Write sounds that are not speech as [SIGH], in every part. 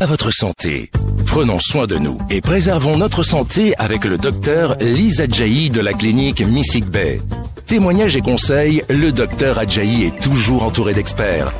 à votre santé. Prenons soin de nous et préservons notre santé avec le docteur Lisa Adjaï de la clinique Missig Bay. Témoignages et conseils, le docteur Adjaï est toujours entouré d'experts.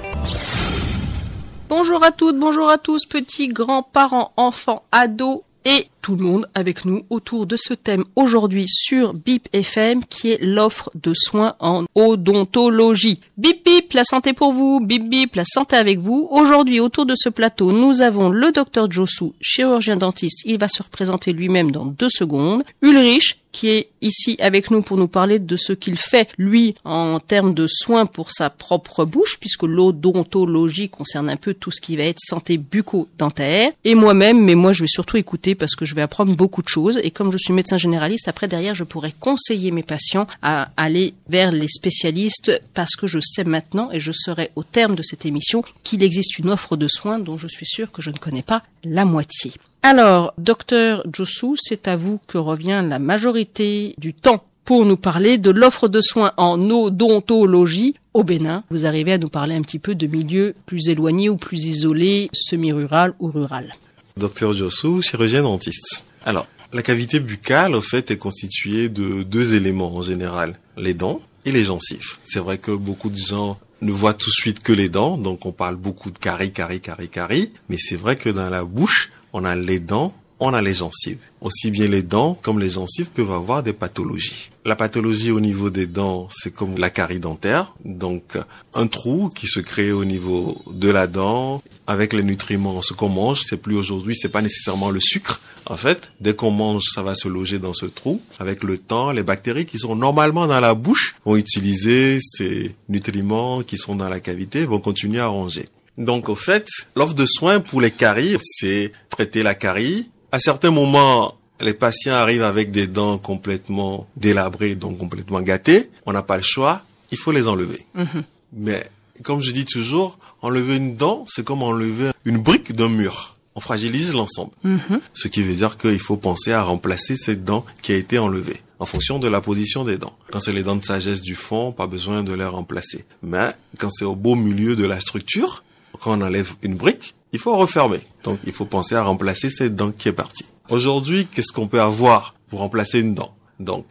Bonjour à toutes, bonjour à tous, petits, grands, parents, enfants, ados et tout le monde avec nous autour de ce thème aujourd'hui sur BIP FM qui est l'offre de soins en odontologie. Bip bip, la santé pour vous, bip bip, la santé avec vous. Aujourd'hui autour de ce plateau, nous avons le docteur Josu, chirurgien dentiste, il va se représenter lui-même dans deux secondes. Ulrich, qui est ici avec nous pour nous parler de ce qu'il fait, lui, en termes de soins pour sa propre bouche, puisque l'odontologie concerne un peu tout ce qui va être santé bucco-dentaire. Et moi-même, mais moi je vais surtout écouter parce que je vais apprendre beaucoup de choses. Et comme je suis médecin généraliste, après derrière, je pourrais conseiller mes patients à aller vers les spécialistes parce que je sais maintenant et je saurai au terme de cette émission qu'il existe une offre de soins dont je suis sûr que je ne connais pas la moitié. Alors, docteur Josu, c'est à vous que revient la majorité du temps pour nous parler de l'offre de soins en odontologie au Bénin. Vous arrivez à nous parler un petit peu de milieux plus éloignés ou plus isolés, semi-rural ou rural. Docteur Josu, chirurgien dentiste. Alors, la cavité buccale, au fait, est constituée de deux éléments en général. Les dents et les gencives. C'est vrai que beaucoup de gens ne voient tout de suite que les dents, donc on parle beaucoup de caries, caries, caries, caries. Mais c'est vrai que dans la bouche, on a les dents, on a les gencives. Aussi bien les dents comme les gencives peuvent avoir des pathologies. La pathologie au niveau des dents, c'est comme la carie dentaire, donc un trou qui se crée au niveau de la dent avec les nutriments. Ce qu'on mange, c'est plus aujourd'hui, c'est pas nécessairement le sucre. En fait, dès qu'on mange, ça va se loger dans ce trou. Avec le temps, les bactéries qui sont normalement dans la bouche vont utiliser ces nutriments qui sont dans la cavité, vont continuer à ranger. Donc, au fait, l'offre de soins pour les caries, c'est traiter la carie. À certains moments, les patients arrivent avec des dents complètement délabrées, donc complètement gâtées. On n'a pas le choix. Il faut les enlever. Mhm. Mais, comme je dis toujours, enlever une dent, c'est comme enlever une brique d'un mur. On fragilise l'ensemble. Mhm. Ce qui veut dire qu'il faut penser à remplacer cette dent qui a été enlevée en fonction de la position des dents. Quand c'est les dents de sagesse du fond, pas besoin de les remplacer. Mais quand c'est au beau milieu de la structure, quand on enlève une brique, il faut refermer. Donc il faut penser à remplacer cette dent qui est partie. Aujourd'hui, qu'est-ce qu'on peut avoir pour remplacer une dent? Donc,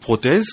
prothèse,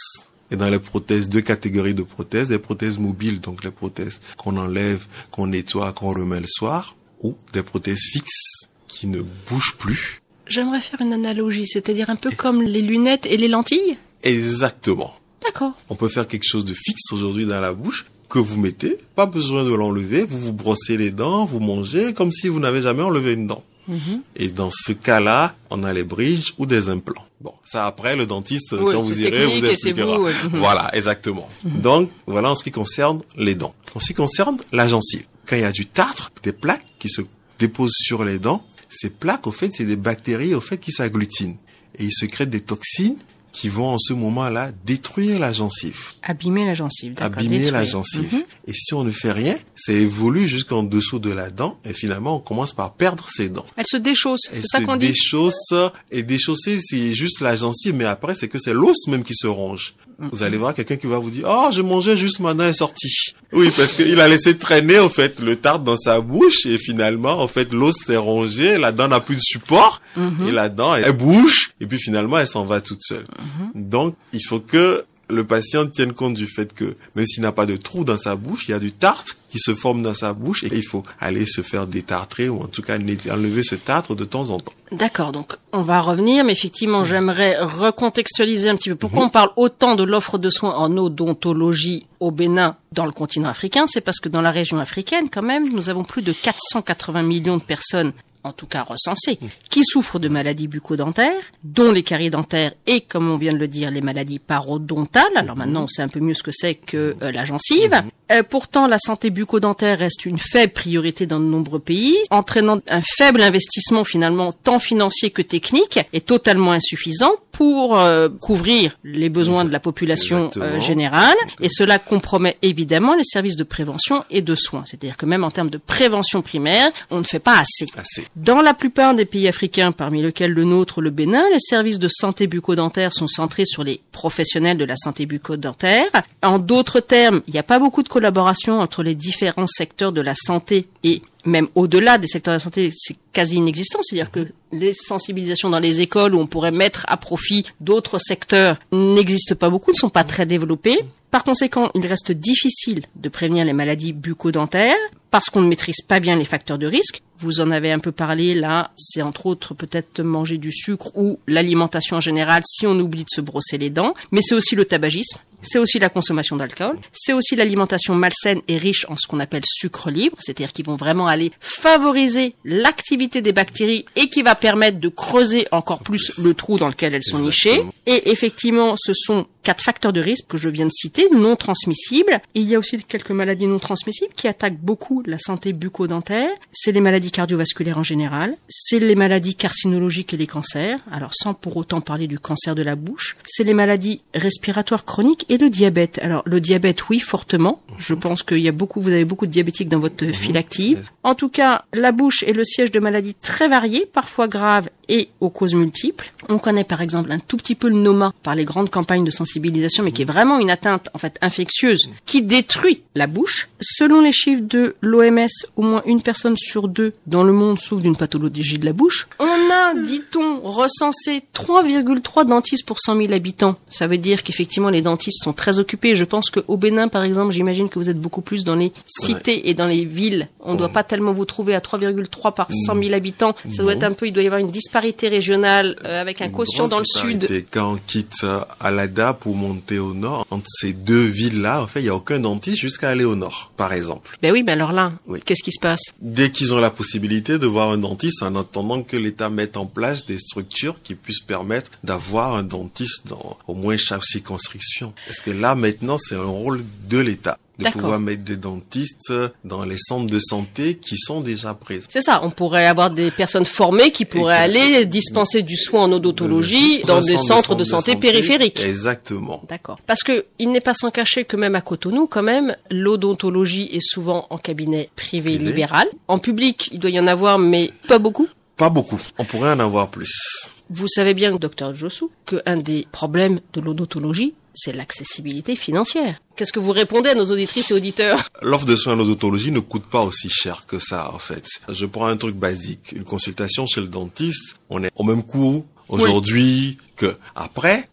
et dans les prothèses, deux catégories de prothèses, des prothèses mobiles, donc les prothèses qu'on enlève, qu'on nettoie, qu'on remet le soir, ou des prothèses fixes qui ne bougent plus. J'aimerais faire une analogie, c'est-à-dire un peu comme les lunettes et les lentilles? Exactement. D'accord. On peut faire quelque chose de fixe aujourd'hui dans la bouche que vous mettez, pas besoin de l'enlever, vous vous brossez les dents, vous mangez comme si vous n'avez jamais enlevé une dent. Mhm. Et dans ce cas-là, on a les bridges ou des implants. Bon, ça après le dentiste Oui, quand vous irez vous expliquera. vous. Mhm. Voilà, exactement. Donc voilà en ce qui concerne les dents. En ce qui concerne la gencive, quand il y a du tartre, des plaques qui se déposent sur les dents, ces plaques au fait c'est des bactéries au fait qui s'agglutinent et ils secrètent des toxines qui vont en ce moment-là détruire la gencive Abîmer la gencive, d'accord. abîmer la gencive. Mhm. Et si on ne fait rien, ça évolue jusqu'en dessous de la dent et finalement on commence par perdre ses dents. Elle se déchausse, Elle c'est ça se qu'on dit déchausse et déchausser c'est juste la gencive mais après c'est que c'est l'os même qui se ronge. Mm-hmm. Vous allez voir quelqu'un qui va vous dire "Oh, je mangeais juste ma dent est sortie." Oui, parce qu'il a laissé traîner en fait le tartre dans sa bouche et finalement en fait l'os s'est rongé, la dent n'a plus de support Mm-hmm. et la dent elle bouge et puis finalement elle s'en va toute seule. Donc, il faut que le patient tienne compte du fait que même s'il n'a pas de trou dans sa bouche, il y a du tartre qui se forme dans sa bouche et il faut aller se faire détartrer ou en tout cas enlever ce tartre de temps en temps. D'accord, donc on va revenir, mais effectivement, j'aimerais recontextualiser un petit peu. Pourquoi on parle autant de l'offre de soins en odontologie au Bénin dans le continent africain? C'est parce que dans la région africaine, quand même, nous avons plus de 480 millions de personnes en tout cas recensées, qui souffrent de maladies bucco-dentaires, dont les caries dentaires et, comme on vient de le dire, les maladies parodontales. Alors maintenant, on sait un peu mieux ce que c'est que euh, la gencive. Euh, pourtant, la santé bucco-dentaire reste une faible priorité dans de nombreux pays, entraînant un faible investissement finalement tant financier que technique et totalement insuffisant pour euh, couvrir les besoins de la population euh, Exactement. générale. Et cela compromet évidemment les services de prévention et de soins. C'est-à-dire que même en termes de prévention primaire, on ne fait pas assez. Assez. Dans la plupart des pays africains, parmi lesquels le nôtre, le Bénin, les services de santé bucco-dentaire sont centrés sur les professionnels de la santé bucco-dentaire. En d'autres termes, il n'y a pas beaucoup de collaboration entre les différents secteurs de la santé et même au-delà des secteurs de la santé, c'est quasi inexistant. C'est-à-dire que les sensibilisations dans les écoles où on pourrait mettre à profit d'autres secteurs n'existent pas beaucoup, ne sont pas très développées. Par conséquent, il reste difficile de prévenir les maladies bucco-dentaires parce qu'on ne maîtrise pas bien les facteurs de risque. Vous en avez un peu parlé là, c'est entre autres peut-être manger du sucre ou l'alimentation en général si on oublie de se brosser les dents, mais c'est aussi le tabagisme, c'est aussi la consommation d'alcool, c'est aussi l'alimentation malsaine et riche en ce qu'on appelle sucre libre, c'est-à-dire qui vont vraiment aller favoriser l'activité des bactéries et qui va permettre de creuser encore plus le trou dans lequel elles sont nichées. Et effectivement, ce sont quatre facteurs de risque que je viens de citer, non transmissibles. il y a aussi quelques maladies non transmissibles qui attaquent beaucoup la santé bucco-dentaire. C'est les maladies cardiovasculaires en général, c'est les maladies carcinologiques et les cancers, alors sans pour autant parler du cancer de la bouche. C'est les maladies respiratoires chroniques et le diabète. Alors le diabète, oui, fortement. Je mhm. pense qu'il y a beaucoup, vous avez beaucoup de diabétiques dans votre mhm. file active. En tout cas, la bouche est le siège de maladies très variées, parfois graves et aux causes multiples. On connaît par exemple un tout petit peu le noma par les grandes campagnes de sensibilisation, mais qui est vraiment une atteinte en fait infectieuse qui détruit la bouche. Selon les chiffres de l'OMS, au moins une personne sur deux dans le monde souffre d'une pathologie de la bouche. On a, dit-on, recensé 3,3 dentistes pour 100 000 habitants. Ça veut dire qu'effectivement les dentistes sont très occupés. Je pense qu'au Bénin, par exemple, j'imagine que vous êtes beaucoup plus dans les cités et dans les villes. On ne doit pas tellement vous trouver à 3,3 par 100 000 habitants. Ça doit être un peu, il doit y avoir une disparité régionale euh, avec un quotient dans le sud. Quand on quitte euh, Alada pour monter au nord, entre ces deux villes-là, en fait, il n'y a aucun dentiste jusqu'à aller au nord, par exemple. Ben oui, ben alors là, qu'est-ce qui se passe? Dès qu'ils ont la possibilité de voir un dentiste, en attendant que l'État mette en place des structures qui puissent permettre d'avoir un dentiste dans au moins chaque circonscription. Parce que là, maintenant, c'est un rôle de l'État de pouvoir mettre des dentistes dans les centres de santé qui sont déjà prêts. C'est ça, on pourrait avoir des personnes formées qui pourraient aller dispenser du soin en odontologie dans des centres de, santé, périphériques. Exactement. D'accord. Parce que il n'est pas sans cacher que même à Cotonou, quand même, l'odontologie est souvent en cabinet privé, libéral. En public, il doit y en avoir, mais pas beaucoup. Pas beaucoup. On pourrait en avoir plus. Vous savez bien, docteur Jossou, qu'un des problèmes de l'odontologie, c'est l'accessibilité financière. Qu'est-ce que vous répondez à nos auditrices et auditeurs L'offre de soins en odontologie ne coûte pas aussi cher que ça, en fait. Je prends un truc basique. Une consultation chez le dentiste, on est au même coût aujourd'hui que après.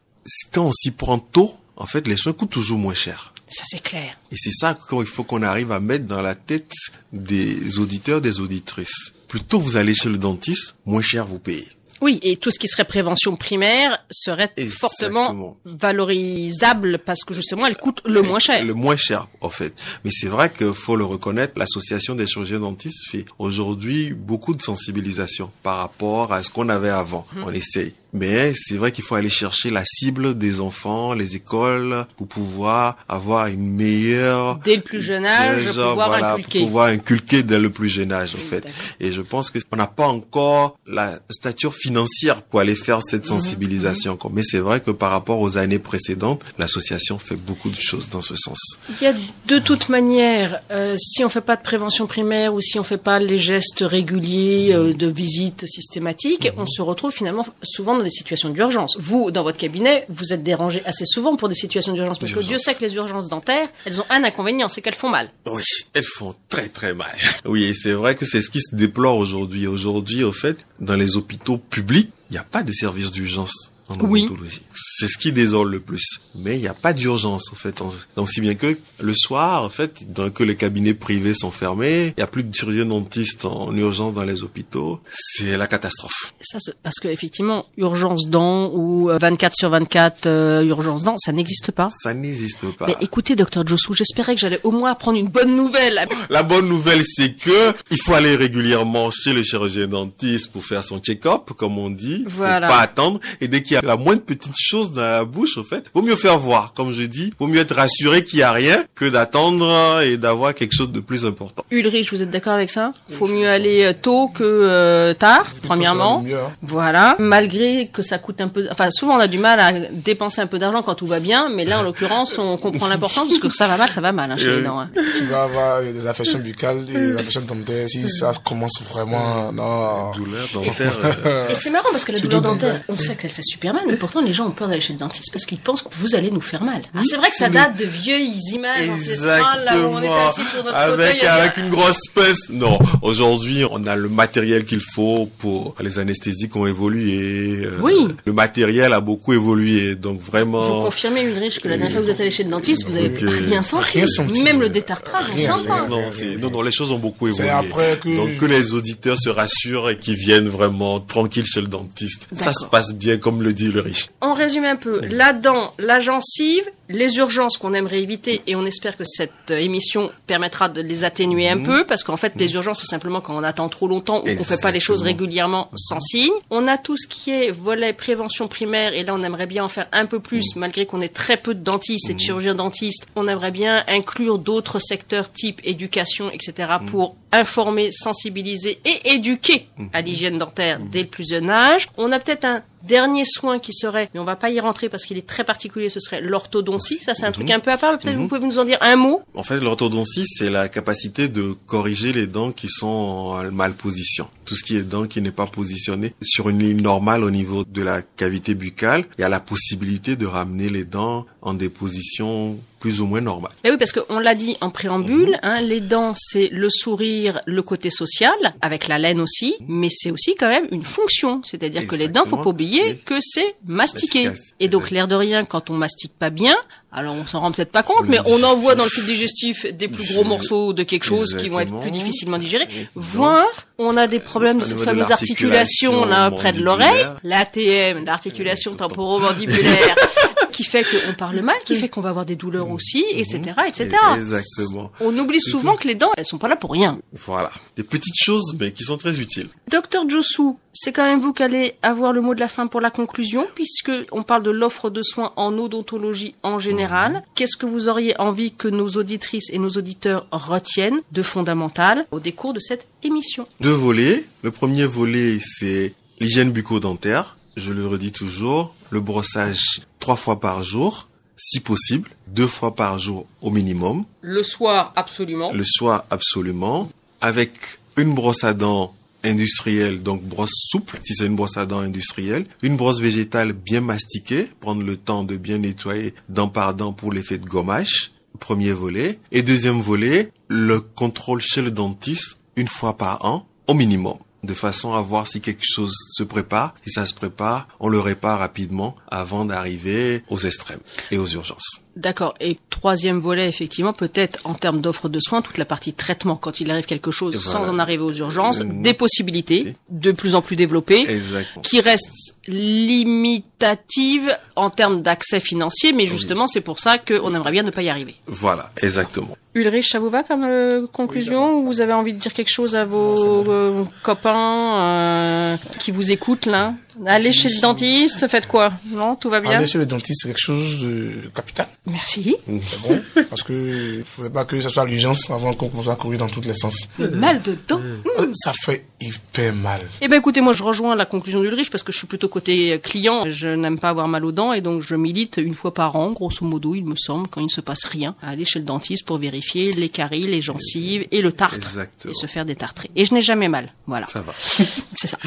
Quand on s'y prend tôt, en fait, les soins coûtent toujours moins cher. Ça, c'est clair. Et c'est ça qu'il faut qu'on arrive à mettre dans la tête des auditeurs, des auditrices. Plus tôt vous allez chez le dentiste, moins cher vous payez. Oui, et tout ce qui serait prévention primaire serait fortement valorisable parce que justement, elle coûte le moins cher. Le moins cher, en fait. Mais c'est vrai qu'il faut le reconnaître, l'association des chirurgiens dentistes fait aujourd'hui beaucoup de sensibilisation par rapport à ce qu'on avait avant. Hum. On essaye. Mais c'est vrai qu'il faut aller chercher la cible des enfants, les écoles, pour pouvoir avoir une meilleure... Dès le plus jeune âge, pouvoir inculquer. Pour pouvoir inculquer dès le plus jeune âge, en fait. Et je pense qu'on n'a pas encore la stature financière pour aller faire cette mhm. sensibilisation. Mhm. Mais c'est vrai que par rapport aux années précédentes, l'association fait beaucoup de choses dans ce sens. Il y a de toute manière, euh, si on fait pas de prévention primaire ou si on fait pas les gestes réguliers euh, de visite systématique, mhm. on se retrouve finalement souvent des situations d'urgence. Vous, dans votre cabinet, vous êtes dérangé assez souvent pour des situations d'urgence parce que Dieu sait que les urgences dentaires, elles ont un inconvénient, c'est qu'elles font mal. Oui, elles font très très mal. [LAUGHS] Oui, et c'est vrai que c'est ce qui se déplore aujourd'hui. Aujourd'hui, au fait, dans les hôpitaux publics, il n'y a pas de service d'urgence en odontologie. C'est ce qui désole le plus. Mais il n'y a pas d'urgence, en fait. Donc, si bien que le soir, en fait, que les cabinets privés sont fermés, il n'y a plus de chirurgiens dentistes en urgence dans les hôpitaux, c'est la catastrophe. Ça, parce que effectivement, urgence dents ou 24 euh, sur 24 euh, urgence dents, ça n'existe pas. Ça n'existe pas. Mais écoutez, docteur Jossou, j'espérais que j'allais au moins apprendre une bonne nouvelle. La bonne nouvelle, c'est que il faut aller régulièrement chez le chirurgien dentiste pour faire son check-up, comme on dit. Voilà. Faut pas attendre. Et dès qu'il y a la moindre petite chose dans la bouche, en fait, vaut mieux faire voir, comme je dis, vaut mieux être rassuré qu'il y a rien que d'attendre et d'avoir quelque chose de plus important. Ulrich, vous êtes d'accord avec ça? Faut mieux aller euh, tôt que euh, tard, premièrement. Hein. Voilà, malgré que ça coûte un peu. Enfin, souvent on a du mal à dépenser un peu d'argent quand tout va bien, mais là, en l'occurrence, on comprend [LAUGHS] l'importance parce que ça va mal, ça va mal hein, chez les dents. Hein. Tu vas avoir des affections buccales, des affections dentaires. Si ça commence vraiment, non. Douleur dentaire. Et, c'est marrant parce que la douleur dentaire, on sait qu'elle fait super super mal, mais pourtant les gens ont peur d'aller chez le dentiste parce qu'ils pensent que vous allez nous faire mal. Ah, c'est vrai que ça date de vieilles images ancestrales là où on est assis sur notre avec, fauteuil. Avec une grosse peste. Non, aujourd'hui, on a le matériel qu'il faut pour les anesthésies qui ont évolué. Euh, Oui. Le matériel a beaucoup évolué, donc Vous vraiment. confirmez, Ulrich, que la dernière fois que vous êtes allé chez le dentiste, vous avez rien senti. rien senti. Même le détartrage, on sent pas. Non, non, non, les choses ont beaucoup évolué. C'est après que- Donc que les auditeurs se rassurent et qu'ils viennent vraiment tranquilles chez le dentiste. Ça se passe bien, comme le dit le riche. On résume un peu. La dent, la gencive, les urgences qu'on aimerait éviter et on espère que cette euh, émission permettra de les atténuer un peu parce qu'en fait les urgences c'est simplement quand on attend trop longtemps ou qu'on fait pas les choses régulièrement sans signe. On a tout ce qui est volet prévention primaire et là on aimerait bien en faire un peu plus malgré qu'on ait très peu de dentistes et de chirurgiens dentistes. On aimerait bien inclure d'autres secteurs type éducation etc pour informer, sensibiliser et éduquer à l'hygiène dentaire dès le plus jeune âge. On a peut-être un dernier soin qui serait, mais on va pas y rentrer parce qu'il est très particulier, ce serait l'orthodontie. Ça, c'est un truc un peu à part, mais peut-être vous pouvez nous en dire un mot? En fait, l'orthodontie, c'est la capacité de corriger les dents qui sont en mal position. Tout ce qui est dents qui n'est pas positionné sur une ligne normale au niveau de la cavité buccale, il y a la possibilité de ramener les dents en des positions plus ou moins normales. Mais oui, parce qu'on l'a dit en préambule, hein, les dents, c'est le sourire, le côté social, avec la laine aussi, mais c'est aussi quand même une fonction. C'est-à-dire que les dents, faut pas oublier que c'est mastiquer. Et donc, l'air de rien, quand on mastique pas bien, alors on s'en rend peut-être pas compte, mais on envoie dans le tube digestif des plus gros morceaux de quelque chose qui vont être plus difficilement digérés, voire on a des problèmes de cette de fameuse l'articulation articulation là près de l'oreille, l'ATM, l'articulation temporomandibulaire, [LAUGHS] qui fait qu'on parle mal, qui fait qu'on va avoir des douleurs aussi, etc., etc. Exactement. On oublie souvent que les dents, elles sont pas là pour rien. Voilà. Des petites choses, mais qui sont très utiles. Docteur Jossou, c'est quand même vous qui allez avoir le mot de la fin pour la conclusion, puisque on parle de l'offre de soins en odontologie en général. Qu'est-ce que vous auriez envie que nos auditrices et nos auditeurs retiennent de fondamental au décours de cette émission? Deux volets. Le premier volet, c'est l'hygiène bucco-dentaire. Je le redis toujours. Le brossage trois fois par jour, si possible. Deux fois par jour au minimum. Le soir, absolument. Le soir, absolument. Avec une brosse à dents industrielle, donc brosse souple, si c'est une brosse à dents industrielle. Une brosse végétale bien mastiquée. Prendre le temps de bien nettoyer dent par dent pour l'effet de gommage. Premier volet. Et deuxième volet, le contrôle chez le dentiste une fois par an au minimum de façon à voir si quelque chose se prépare. Si ça se prépare, on le répare rapidement avant d'arriver aux extrêmes et aux urgences. D'accord. Et troisième volet, effectivement, peut-être en termes d'offre de soins, toute la partie traitement, quand il arrive quelque chose sans voilà. en arriver aux urgences, des possibilités de plus en plus développées. Exactement. qui reste limitative en termes d'accès financier, mais justement c'est pour ça qu'on aimerait bien ne pas y arriver. Voilà, exactement. Ulrich, ça vous va comme euh, conclusion ou vous avez envie de dire quelque chose à vos euh, copains euh, qui vous écoutent là? Allez chez le dentiste, faites quoi Non, tout va bien Aller chez le dentiste, c'est quelque chose de capital. Merci. C'est bon. Parce que il faudrait pas que ce soit l'urgence avant qu'on commence à courir dans tous les sens. Le mal de dents. Euh, Ça fait hyper mal. Eh ben écoutez, moi je rejoins la conclusion d'Ulrich parce que je suis plutôt côté client. Je n'aime pas avoir mal aux dents et donc je milite une fois par an, grosso modo, il me semble, quand il ne se passe rien, à aller chez le dentiste pour vérifier les caries, les gencives et le tartre. Exactement. Et se faire détartrer. Et je n'ai jamais mal. Voilà. Ça va. [LAUGHS] C'est ça.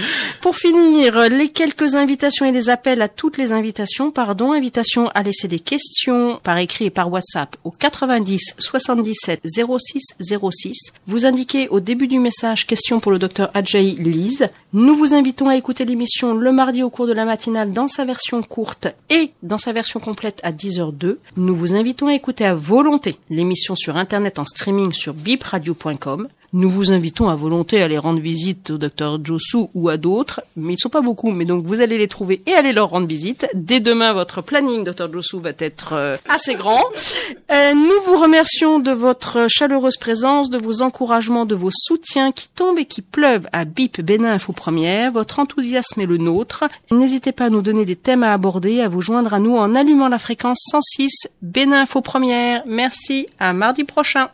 Pour finir, les quelques invitations et les appels à toutes les invitations, pardon, invitation à laisser des questions par écrit et par WhatsApp au 90 77 06 06. Vous indiquez au début du message question pour le docteur Adjaï Lise. Nous vous invitons à écouter l'émission le mardi au cours de la matinale dans sa version courte et dans sa version complète à 10h02. Nous vous invitons à écouter à volonté l'émission sur internet en streaming sur bipradio.com. Nous vous invitons à volonté à aller rendre visite au docteur Josu ou à d'autres, mais ils sont pas beaucoup, mais donc vous allez les trouver et aller leur rendre visite. Dès demain, votre planning, docteur Josu, va être euh, assez grand. Euh, nous vous remercions de votre chaleureuse présence, de vos encouragements, de vos soutiens qui tombent et qui pleuvent à BIP Bénin Info Première. Votre enthousiasme est le nôtre. N'hésitez pas à nous donner des thèmes à aborder, à vous joindre à nous en allumant la fréquence 106 Bénin Info Première. Merci, à mardi prochain.